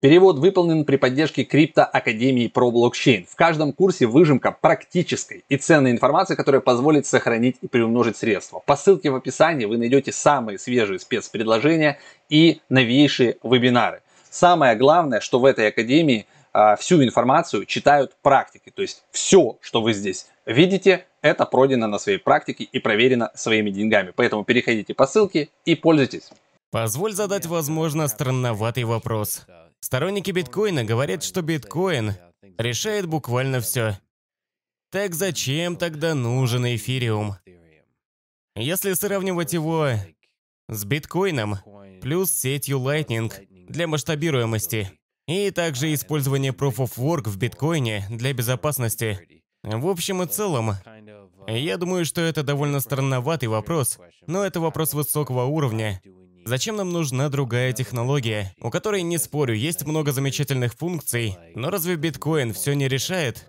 Перевод выполнен при поддержке Крипто Академии про блокчейн. В каждом курсе выжимка практической и ценной информации, которая позволит сохранить и приумножить средства. По ссылке в описании вы найдете самые свежие спецпредложения и новейшие вебинары. Самое главное, что в этой академии а, всю информацию читают практики. То есть все, что вы здесь видите, это пройдено на своей практике и проверено своими деньгами. Поэтому переходите по ссылке и пользуйтесь. Позволь задать, возможно, странноватый вопрос. Сторонники биткоина говорят, что биткоин решает буквально все. Так зачем тогда нужен эфириум? Если сравнивать его с биткоином, плюс сетью Lightning для масштабируемости, и также использование Proof of Work в биткоине для безопасности. В общем и целом, я думаю, что это довольно странноватый вопрос, но это вопрос высокого уровня, Зачем нам нужна другая технология, у которой, не спорю, есть много замечательных функций, но разве биткоин все не решает?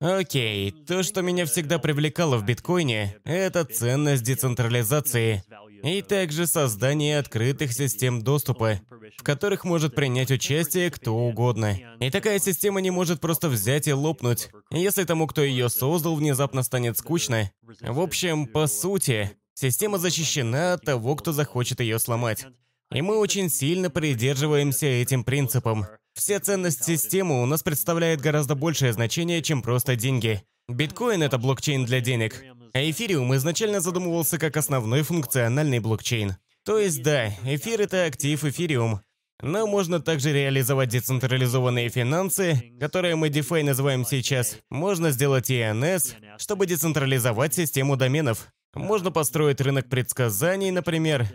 Окей, то, что меня всегда привлекало в биткоине, это ценность децентрализации и также создание открытых систем доступа, в которых может принять участие кто угодно. И такая система не может просто взять и лопнуть, если тому, кто ее создал, внезапно станет скучно. В общем, по сути, Система защищена от того, кто захочет ее сломать. И мы очень сильно придерживаемся этим принципом. Вся ценность системы у нас представляет гораздо большее значение, чем просто деньги. Биткоин — это блокчейн для денег, а эфириум изначально задумывался как основной функциональный блокчейн. То есть да, эфир — это актив эфириум, но можно также реализовать децентрализованные финансы, которые мы DeFi называем сейчас. Можно сделать ENS, чтобы децентрализовать систему доменов. Можно построить рынок предсказаний, например.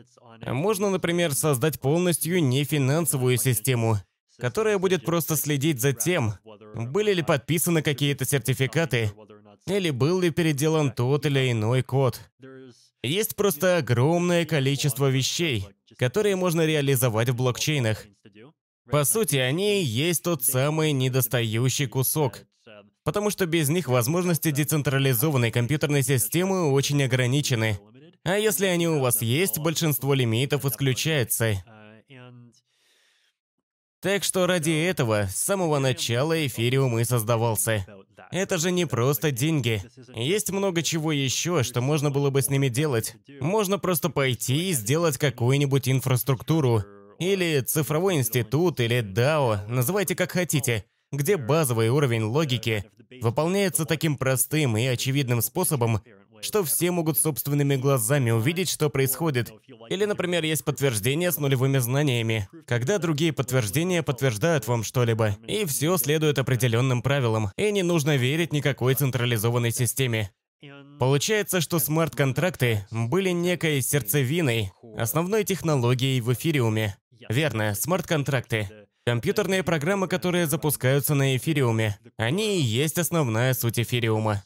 Можно, например, создать полностью нефинансовую систему, которая будет просто следить за тем, были ли подписаны какие-то сертификаты, или был ли переделан тот или иной код. Есть просто огромное количество вещей, которые можно реализовать в блокчейнах. По сути, они и есть тот самый недостающий кусок, потому что без них возможности децентрализованной компьютерной системы очень ограничены. А если они у вас есть, большинство лимитов исключается. Так что ради этого с самого начала эфириум и создавался. Это же не просто деньги. Есть много чего еще, что можно было бы с ними делать. Можно просто пойти и сделать какую-нибудь инфраструктуру. Или цифровой институт, или DAO, называйте как хотите, где базовый уровень логики выполняется таким простым и очевидным способом, что все могут собственными глазами увидеть, что происходит. Или, например, есть подтверждение с нулевыми знаниями, когда другие подтверждения подтверждают вам что-либо, и все следует определенным правилам, и не нужно верить никакой централизованной системе. Получается, что смарт-контракты были некой сердцевиной, основной технологией в эфириуме. Верно, смарт-контракты. Компьютерные программы, которые запускаются на эфириуме. Они и есть основная суть эфириума.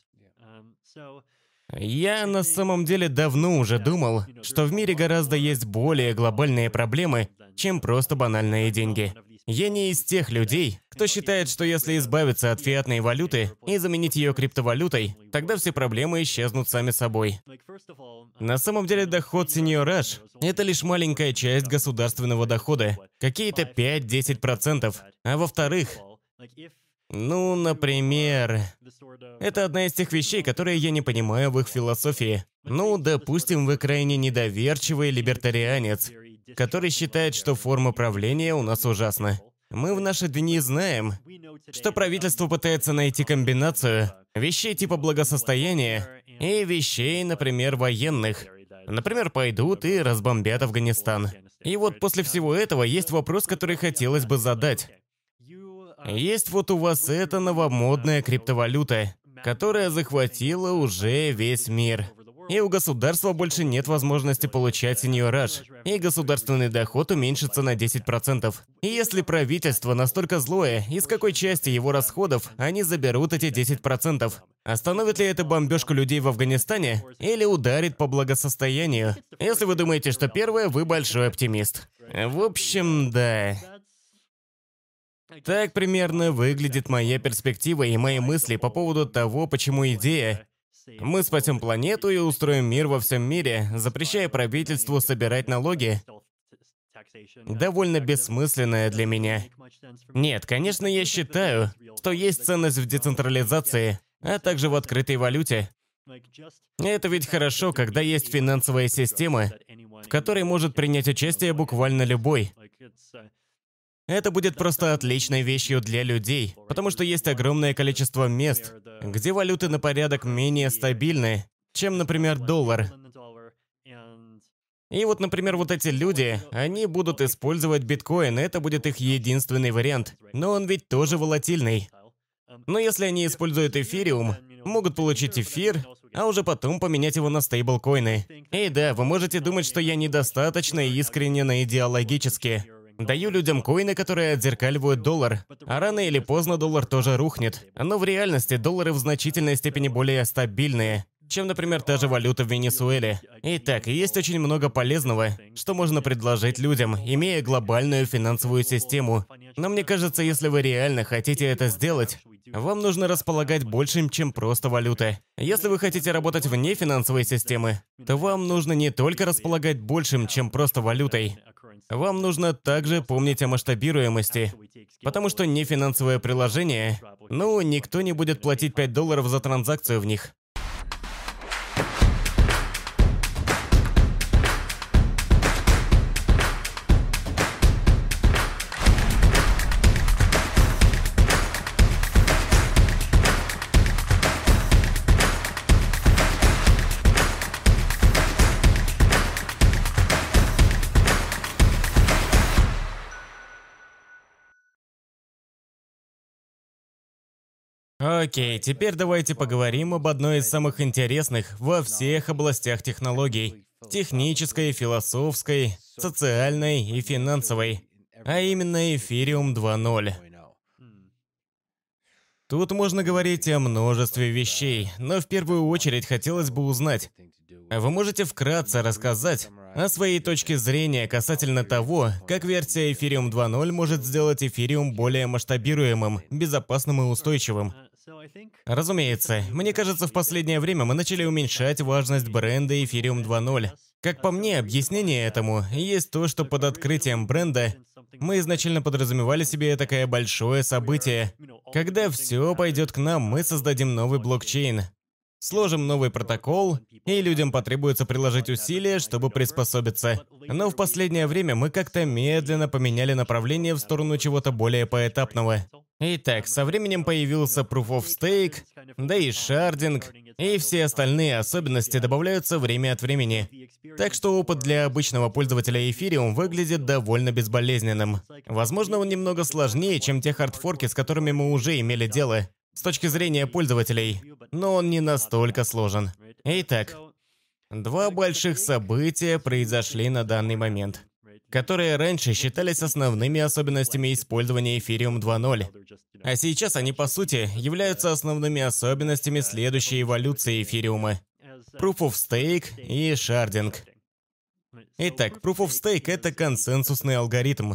Я на самом деле давно уже думал, что в мире гораздо есть более глобальные проблемы, чем просто банальные деньги. Я не из тех людей, кто считает, что если избавиться от фиатной валюты и заменить ее криптовалютой, тогда все проблемы исчезнут сами собой. На самом деле доход сеньораж – это лишь маленькая часть государственного дохода, какие-то 5-10%. А во-вторых, ну, например, это одна из тех вещей, которые я не понимаю в их философии. Ну, допустим, вы крайне недоверчивый либертарианец, который считает, что форма правления у нас ужасна. Мы в наши дни знаем, что правительство пытается найти комбинацию вещей типа благосостояния и вещей, например, военных. Например, пойдут и разбомбят Афганистан. И вот после всего этого есть вопрос, который хотелось бы задать. Есть вот у вас эта новомодная криптовалюта, которая захватила уже весь мир. И у государства больше нет возможности получать сеньораж. И государственный доход уменьшится на 10%. И если правительство настолько злое, из какой части его расходов они заберут эти 10%? Остановит ли это бомбежку людей в Афганистане или ударит по благосостоянию? Если вы думаете, что первое, вы большой оптимист. В общем, да. Так примерно выглядит моя перспектива и мои мысли по поводу того, почему идея мы спасем планету и устроим мир во всем мире, запрещая правительству собирать налоги. довольно бессмысленное для меня. Нет, конечно, я считаю, что есть ценность в децентрализации, а также в открытой валюте. Это ведь хорошо, когда есть финансовая система, в которой может принять участие буквально любой. Это будет просто отличной вещью для людей, потому что есть огромное количество мест, где валюты на порядок менее стабильны, чем, например, доллар. И вот, например, вот эти люди, они будут использовать биткоин, это будет их единственный вариант. Но он ведь тоже волатильный. Но если они используют эфириум, могут получить эфир, а уже потом поменять его на стейблкоины. И да, вы можете думать, что я недостаточно искренне на идеологически. Даю людям коины, которые отзеркаливают доллар, а рано или поздно доллар тоже рухнет. Но в реальности доллары в значительной степени более стабильные, чем, например, та же валюта в Венесуэле. Итак, есть очень много полезного, что можно предложить людям, имея глобальную финансовую систему. Но мне кажется, если вы реально хотите это сделать, вам нужно располагать большим, чем просто валюта. Если вы хотите работать вне финансовой системы, то вам нужно не только располагать большим, чем просто валютой. Вам нужно также помнить о масштабируемости, потому что нефинансовое приложение, ну, никто не будет платить 5 долларов за транзакцию в них. Окей, теперь давайте поговорим об одной из самых интересных во всех областях технологий. Технической, философской, социальной и финансовой. А именно Эфириум 2.0. Тут можно говорить о множестве вещей, но в первую очередь хотелось бы узнать, вы можете вкратце рассказать о своей точке зрения касательно того, как версия Ethereum 2.0 может сделать эфириум более масштабируемым, безопасным и устойчивым. Разумеется, мне кажется, в последнее время мы начали уменьшать важность бренда Ethereum 2.0. Как по мне, объяснение этому есть то, что под открытием бренда мы изначально подразумевали себе такое большое событие. Когда все пойдет к нам, мы создадим новый блокчейн. Сложим новый протокол, и людям потребуется приложить усилия, чтобы приспособиться. Но в последнее время мы как-то медленно поменяли направление в сторону чего-то более поэтапного. Итак, со временем появился Proof of Stake, да и шардинг, и все остальные особенности добавляются время от времени. Так что опыт для обычного пользователя Ethereum выглядит довольно безболезненным. Возможно, он немного сложнее, чем те хардфорки, с которыми мы уже имели дело, с точки зрения пользователей, но он не настолько сложен. Итак, два больших события произошли на данный момент которые раньше считались основными особенностями использования Ethereum 2.0. А сейчас они, по сути, являются основными особенностями следующей эволюции эфириума. Proof of Stake и шардинг. Итак, Proof of Stake — это консенсусный алгоритм.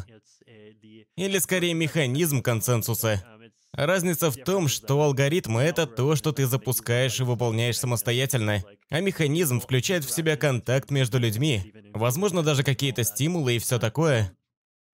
Или скорее механизм консенсуса. Разница в том, что алгоритм — это то, что ты запускаешь и выполняешь самостоятельно, а механизм включает в себя контакт между людьми, возможно, даже какие-то стимулы и все такое.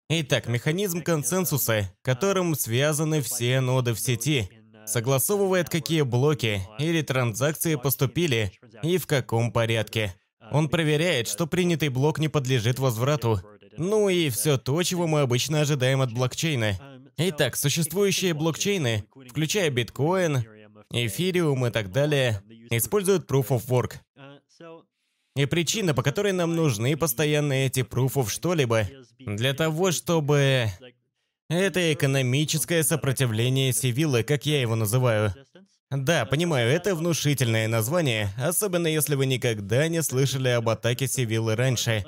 Итак, механизм консенсуса, которым связаны все ноды в сети, согласовывает, какие блоки или транзакции поступили и в каком порядке. Он проверяет, что принятый блок не подлежит возврату. Ну и все то, чего мы обычно ожидаем от блокчейна. Итак, существующие блокчейны, включая биткоин, эфириум и так далее, используют Proof of Work. И причина, по которой нам нужны постоянно эти of что-либо, для того, чтобы... Это экономическое сопротивление Сивиллы, как я его называю. Да, понимаю, это внушительное название, особенно если вы никогда не слышали об атаке Сивиллы раньше.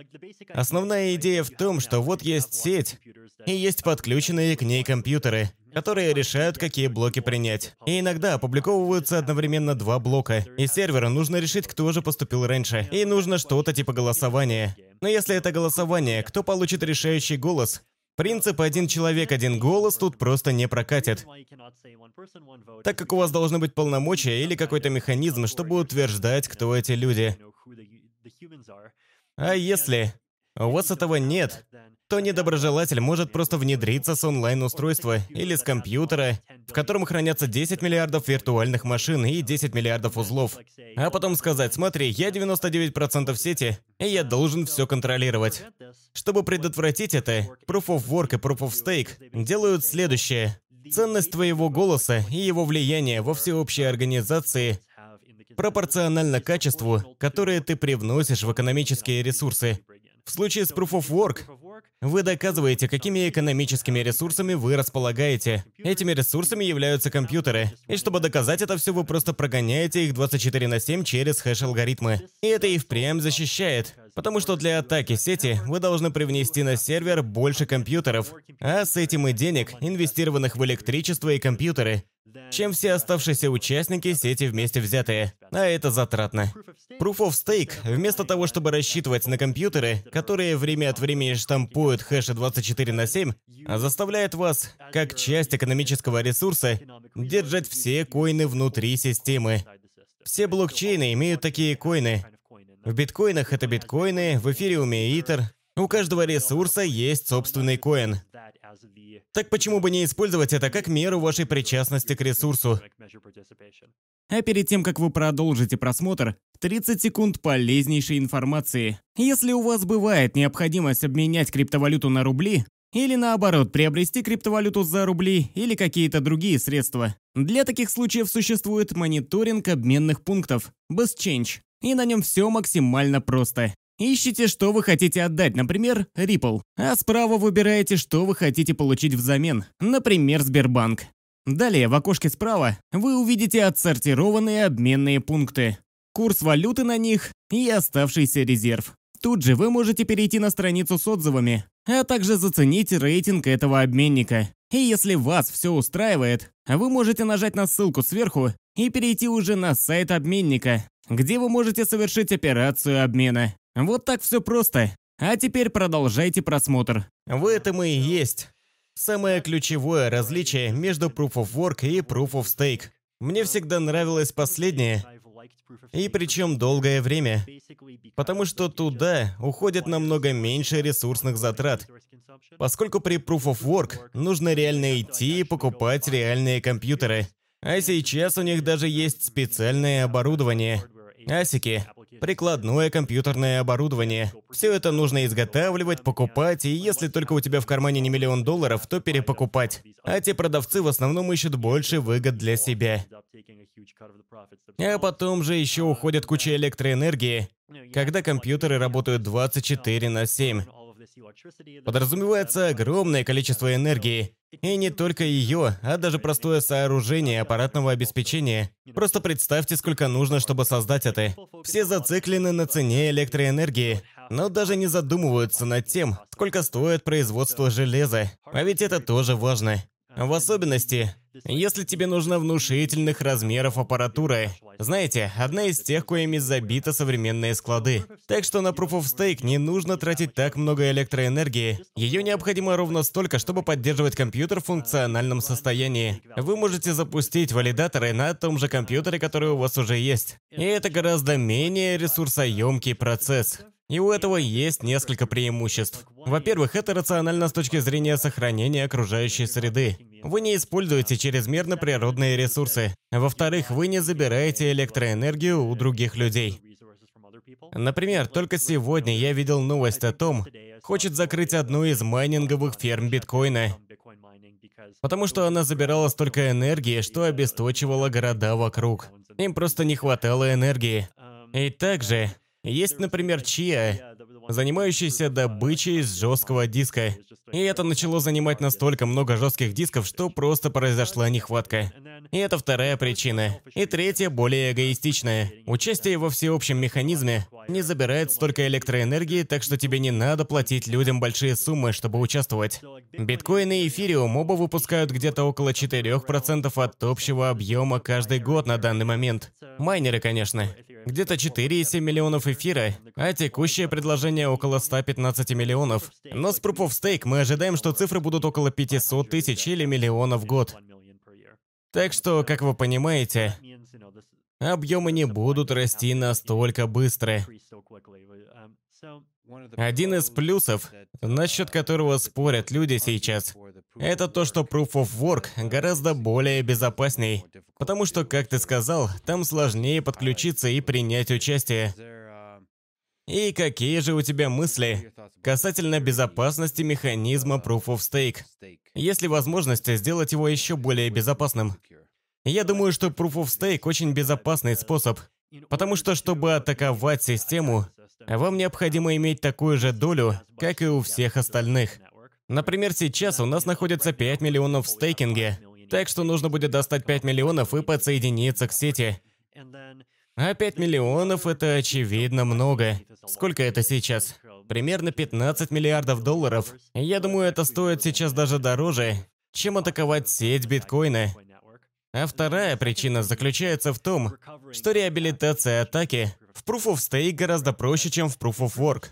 Основная идея в том, что вот есть сеть, и есть подключенные к ней компьютеры, которые решают, какие блоки принять. И иногда опубликовываются одновременно два блока, и серверу нужно решить, кто же поступил раньше. И нужно что-то типа голосования. Но если это голосование, кто получит решающий голос, Принцип «один человек, один голос» тут просто не прокатит. Так как у вас должны быть полномочия или какой-то механизм, чтобы утверждать, кто эти люди. А если у вас этого нет, то недоброжелатель может просто внедриться с онлайн-устройства или с компьютера, в котором хранятся 10 миллиардов виртуальных машин и 10 миллиардов узлов. А потом сказать, смотри, я 99% сети, и я должен все контролировать. Чтобы предотвратить это, Proof of Work и Proof of Stake делают следующее. Ценность твоего голоса и его влияние во всеобщей организации пропорционально качеству, которое ты привносишь в экономические ресурсы. В случае с Proof of Work вы доказываете, какими экономическими ресурсами вы располагаете. Этими ресурсами являются компьютеры. И чтобы доказать это все, вы просто прогоняете их 24 на 7 через хэш-алгоритмы. И это и впрямь защищает. Потому что для атаки сети вы должны привнести на сервер больше компьютеров, а с этим и денег, инвестированных в электричество и компьютеры, чем все оставшиеся участники сети вместе взятые. А это затратно. Proof of Stake, вместо того, чтобы рассчитывать на компьютеры, которые время от времени штампуют хэши 24 на 7, заставляет вас, как часть экономического ресурса, держать все коины внутри системы. Все блокчейны имеют такие коины. В биткоинах это биткоины, в эфириуме итер. У каждого ресурса есть собственный коин. Так почему бы не использовать это как меру вашей причастности к ресурсу? А перед тем, как вы продолжите просмотр, 30 секунд полезнейшей информации. Если у вас бывает необходимость обменять криптовалюту на рубли, или наоборот, приобрести криптовалюту за рубли или какие-то другие средства. Для таких случаев существует мониторинг обменных пунктов, BestChange. И на нем все максимально просто. Ищите, что вы хотите отдать, например, Ripple, а справа выбираете, что вы хотите получить взамен, например, Сбербанк. Далее в окошке справа вы увидите отсортированные обменные пункты, курс валюты на них и оставшийся резерв. Тут же вы можете перейти на страницу с отзывами, а также заценить рейтинг этого обменника. И если вас все устраивает, вы можете нажать на ссылку сверху и перейти уже на сайт обменника, где вы можете совершить операцию обмена. Вот так все просто. А теперь продолжайте просмотр. В этом и есть самое ключевое различие между Proof of Work и Proof of Stake. Мне всегда нравилось последнее, и причем долгое время, потому что туда уходит намного меньше ресурсных затрат. Поскольку при Proof of Work нужно реально идти и покупать реальные компьютеры. А сейчас у них даже есть специальное оборудование. Асики, прикладное компьютерное оборудование. Все это нужно изготавливать, покупать, и если только у тебя в кармане не миллион долларов, то перепокупать. А те продавцы в основном ищут больше выгод для себя. А потом же еще уходит куча электроэнергии, когда компьютеры работают 24 на 7. Подразумевается огромное количество энергии. И не только ее, а даже простое сооружение аппаратного обеспечения. Просто представьте, сколько нужно, чтобы создать это. Все зациклены на цене электроэнергии, но даже не задумываются над тем, сколько стоит производство железа. А ведь это тоже важно. В особенности, если тебе нужна внушительных размеров аппаратура. Знаете, одна из тех, коими забиты современные склады. Так что на Proof of Stake не нужно тратить так много электроэнергии. Ее необходимо ровно столько, чтобы поддерживать компьютер в функциональном состоянии. Вы можете запустить валидаторы на том же компьютере, который у вас уже есть. И это гораздо менее ресурсоемкий процесс. И у этого есть несколько преимуществ. Во-первых, это рационально с точки зрения сохранения окружающей среды. Вы не используете чрезмерно природные ресурсы. Во-вторых, вы не забираете электроэнергию у других людей. Например, только сегодня я видел новость о том, хочет закрыть одну из майнинговых ферм биткоина, потому что она забирала столько энергии, что обесточивала города вокруг. Им просто не хватало энергии. И также есть, например, Чия, занимающийся добычей жесткого диска. И это начало занимать настолько много жестких дисков, что просто произошла нехватка. И это вторая причина. И третья, более эгоистичная. Участие во всеобщем механизме не забирает столько электроэнергии, так что тебе не надо платить людям большие суммы, чтобы участвовать. Биткоин и эфириум оба выпускают где-то около 4% от общего объема каждый год на данный момент. Майнеры, конечно где-то 4,7 миллионов эфира, а текущее предложение около 115 миллионов. Но с Proof of Stake мы ожидаем, что цифры будут около 500 тысяч или миллиона в год. Так что, как вы понимаете, объемы не будут расти настолько быстро. Один из плюсов, насчет которого спорят люди сейчас, это то, что Proof of Work гораздо более безопасней. Потому что, как ты сказал, там сложнее подключиться и принять участие. И какие же у тебя мысли касательно безопасности механизма Proof of Stake? Есть ли возможность сделать его еще более безопасным? Я думаю, что Proof of Stake очень безопасный способ, потому что, чтобы атаковать систему, вам необходимо иметь такую же долю, как и у всех остальных. Например, сейчас у нас находится 5 миллионов в стейкинге, так что нужно будет достать 5 миллионов и подсоединиться к сети. А 5 миллионов это очевидно много. Сколько это сейчас? Примерно 15 миллиардов долларов. Я думаю, это стоит сейчас даже дороже, чем атаковать сеть биткоина. А вторая причина заключается в том, что реабилитация атаки в Proof of Stake гораздо проще, чем в Proof of Work.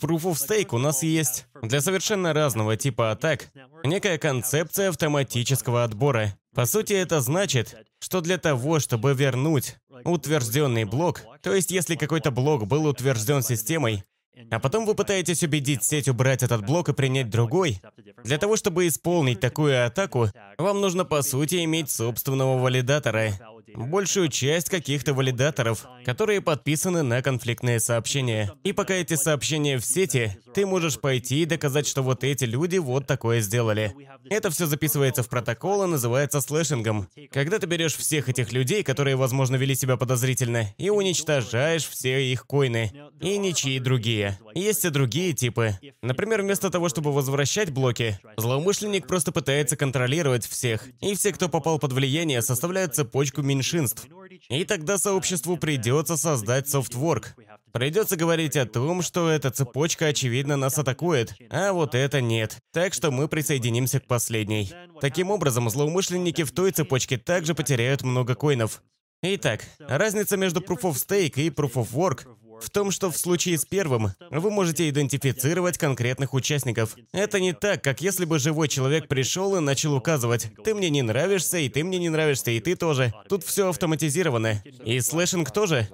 В Proof of Stake у нас есть для совершенно разного типа атак некая концепция автоматического отбора. По сути, это значит, что для того, чтобы вернуть утвержденный блок, то есть если какой-то блок был утвержден системой, а потом вы пытаетесь убедить сеть убрать этот блок и принять другой. Для того, чтобы исполнить такую атаку, вам нужно по сути иметь собственного валидатора. Большую часть каких-то валидаторов, которые подписаны на конфликтные сообщения. И пока эти сообщения в сети, ты можешь пойти и доказать, что вот эти люди вот такое сделали. Это все записывается в протокол и называется слэшингом. Когда ты берешь всех этих людей, которые, возможно, вели себя подозрительно, и уничтожаешь все их коины. И ничьи другие. Есть и другие типы. Например, вместо того, чтобы возвращать блоки, злоумышленник просто пытается контролировать всех. И все, кто попал под влияние, составляют цепочку меньшинств. И тогда сообществу придется создать софтворк. Придется говорить о том, что эта цепочка очевидно нас атакует, а вот это нет. Так что мы присоединимся к последней. Таким образом, злоумышленники в той цепочке также потеряют много коинов. Итак, разница между Proof of Stake и Proof of Work в том, что в случае с первым вы можете идентифицировать конкретных участников. Это не так, как если бы живой человек пришел и начал указывать «ты мне не нравишься, и ты мне не нравишься, и ты тоже». Тут все автоматизировано. И слэшинг тоже.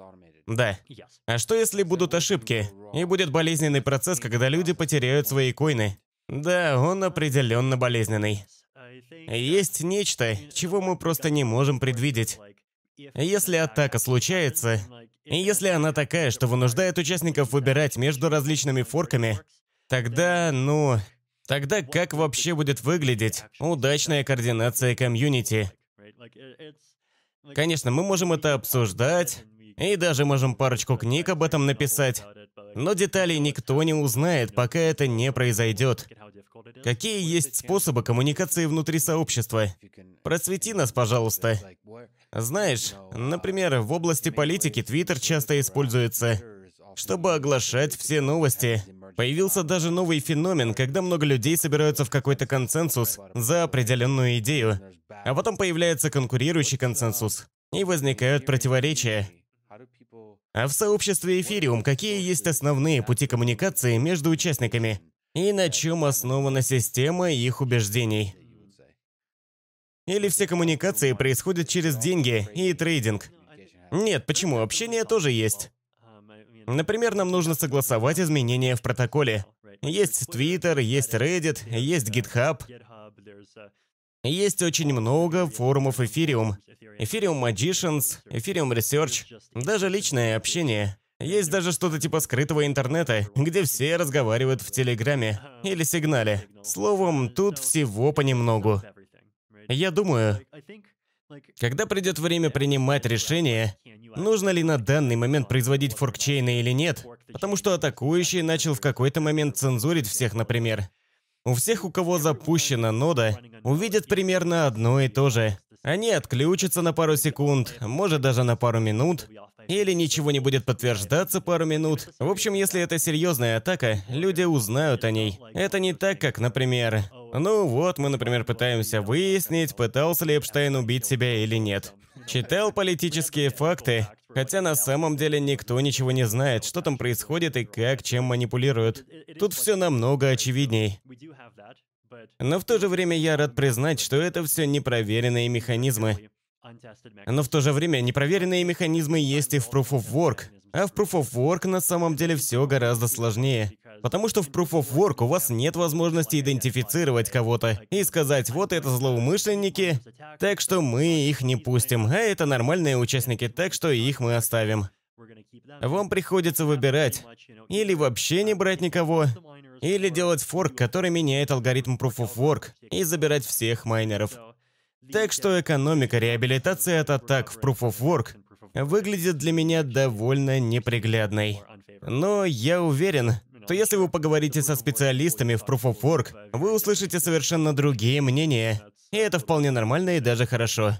Да. А что если будут ошибки? И будет болезненный процесс, когда люди потеряют свои коины? Да, он определенно болезненный. Есть нечто, чего мы просто не можем предвидеть. Если атака случается, и если она такая, что вынуждает участников выбирать между различными форками, тогда, ну... Тогда как вообще будет выглядеть удачная координация комьюнити? Конечно, мы можем это обсуждать, и даже можем парочку книг об этом написать. Но деталей никто не узнает, пока это не произойдет. Какие есть способы коммуникации внутри сообщества? Просвети нас, пожалуйста. Знаешь, например, в области политики Твиттер часто используется, чтобы оглашать все новости. Появился даже новый феномен, когда много людей собираются в какой-то консенсус за определенную идею, а потом появляется конкурирующий консенсус, и возникают противоречия. А в сообществе Эфириум какие есть основные пути коммуникации между участниками? И на чем основана система их убеждений? Или все коммуникации происходят через деньги и трейдинг? Нет, почему? Общение тоже есть. Например, нам нужно согласовать изменения в протоколе. Есть Twitter, есть Reddit, есть GitHub. Есть очень много форумов Ethereum. Ethereum Magicians, Ethereum Research, даже личное общение. Есть даже что-то типа скрытого интернета, где все разговаривают в Телеграме или Сигнале. Словом, тут всего понемногу. Я думаю, когда придет время принимать решение, нужно ли на данный момент производить форкчейны или нет, потому что атакующий начал в какой-то момент цензурить всех, например. У всех, у кого запущена нода, увидят примерно одно и то же. Они отключатся на пару секунд, может даже на пару минут, или ничего не будет подтверждаться пару минут. В общем, если это серьезная атака, люди узнают о ней. Это не так, как, например, ну вот, мы, например, пытаемся выяснить, пытался ли Эпштейн убить себя или нет. Читал политические факты, хотя на самом деле никто ничего не знает, что там происходит и как чем манипулируют. Тут все намного очевидней. Но в то же время я рад признать, что это все непроверенные механизмы. Но в то же время непроверенные механизмы есть и в Proof of Work. А в Proof of Work на самом деле все гораздо сложнее. Потому что в Proof of Work у вас нет возможности идентифицировать кого-то и сказать, вот это злоумышленники, так что мы их не пустим, а это нормальные участники, так что их мы оставим. Вам приходится выбирать. Или вообще не брать никого, или делать форк, который меняет алгоритм Proof of Work, и забирать всех майнеров. Так что экономика реабилитации от атак в Proof of Work выглядит для меня довольно неприглядной. Но я уверен, то если вы поговорите со специалистами в Proof of Work, вы услышите совершенно другие мнения. И это вполне нормально и даже хорошо.